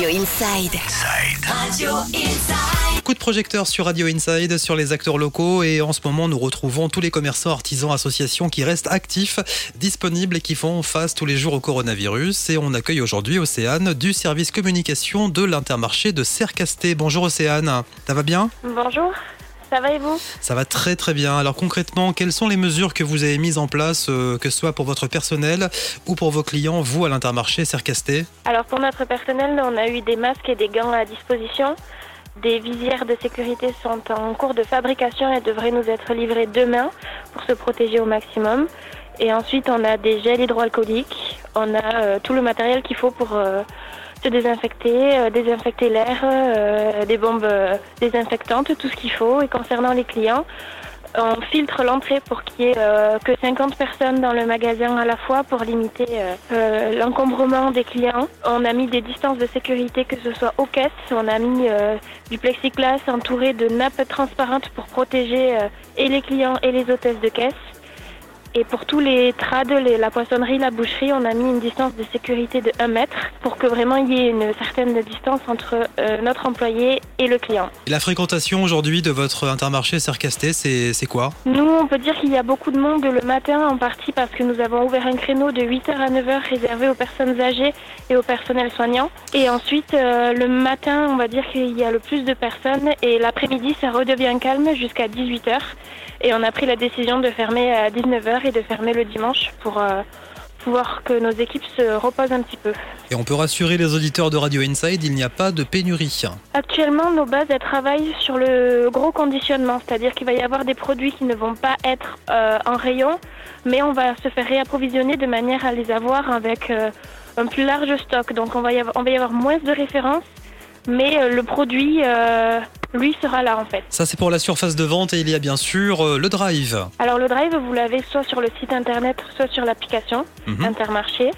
Radio Inside. Radio Inside. Coup de projecteur sur Radio Inside, sur les acteurs locaux et en ce moment nous retrouvons tous les commerçants, artisans, associations qui restent actifs, disponibles et qui font face tous les jours au coronavirus. Et on accueille aujourd'hui Océane du service communication de l'Intermarché de Cercasté. Bonjour Océane, ça va bien? Bonjour, ça va et vous Ça va très très bien. Alors concrètement, quelles sont les mesures que vous avez mises en place, euh, que ce soit pour votre personnel ou pour vos clients, vous à l'Intermarché Cercasté Alors pour notre personnel, on a eu des masques et des gants à disposition. Des visières de sécurité sont en cours de fabrication et devraient nous être livrées demain pour se protéger au maximum. Et ensuite, on a des gels hydroalcooliques, on a euh, tout le matériel qu'il faut pour euh, se désinfecter, euh, désinfecter l'air, euh, des bombes euh, désinfectantes, tout ce qu'il faut. Et concernant les clients, on filtre l'entrée pour qu'il y ait que 50 personnes dans le magasin à la fois pour limiter l'encombrement des clients. On a mis des distances de sécurité, que ce soit aux caisses. On a mis du plexiglas entouré de nappes transparentes pour protéger et les clients et les hôtesses de caisse. Et pour tous les trades, les- la poissonnerie, la boucherie, on a mis une distance de sécurité de 1 mètre pour que vraiment il y ait une certaine distance entre euh, notre employé et le client. Et La fréquentation aujourd'hui de votre Intermarché Cercasté, c'est c'est quoi? Nous, on peut dire qu'il y a beaucoup de monde le matin, en partie parce que nous avons ouvert un créneau de 8h à 9h réservé aux personnes âgées et au personnel soignant. Et ensuite, euh, le matin, on va dire qu'il y a le plus de personnes et l'après-midi, ça redevient calme jusqu'à 18h. Et on a pris la décision de fermer à 19h et de fermer le dimanche pour euh, pouvoir que nos équipes se reposent un petit peu. Et on peut rassurer les auditeurs de Radio Inside, il n'y a pas de pénurie. Actuellement, nos bases, elles travaillent sur le gros conditionnement, c'est-à-dire qu'il va y avoir des produits qui ne vont pas être euh, en rayon, mais on va se faire réapprovisionner de manière à les avoir avec euh, un plus large stock. Donc on va y avoir, on va y avoir moins de références, mais euh, le produit, euh, lui, sera là en fait. Ça c'est pour la surface de vente et il y a bien sûr euh, le drive. Alors le drive, vous l'avez soit sur le site internet, soit sur l'application Mhm. Intermarché.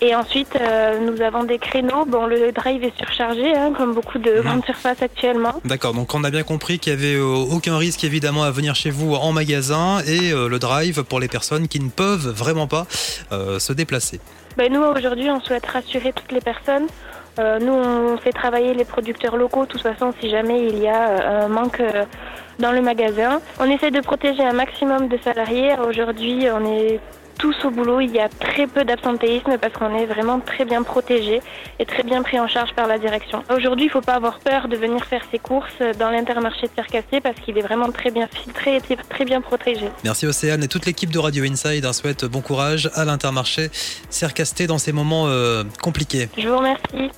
Et ensuite, euh, nous avons des créneaux. Bon, le drive est surchargé, hein, comme beaucoup de Mhm. grandes surfaces actuellement. D'accord, donc on a bien compris qu'il n'y avait euh, aucun risque évidemment à venir chez vous en magasin et euh, le drive pour les personnes qui ne peuvent vraiment pas euh, se déplacer. Ben, nous, aujourd'hui, on souhaite rassurer toutes les personnes. Euh, nous, on fait travailler les producteurs locaux, de toute façon, si jamais il y a euh, un manque euh, dans le magasin. On essaie de protéger un maximum de salariés. Aujourd'hui, on est tous au boulot. Il y a très peu d'absentéisme parce qu'on est vraiment très bien protégés et très bien pris en charge par la direction. Aujourd'hui, il ne faut pas avoir peur de venir faire ses courses dans l'intermarché de Cercassé parce qu'il est vraiment très bien filtré et très- bien protégé. Merci Océane et toute l'équipe de Radio Inside hein, souhaite bon courage à l'Intermarché Cercasté dans ces moments euh, compliqués. Je vous remercie.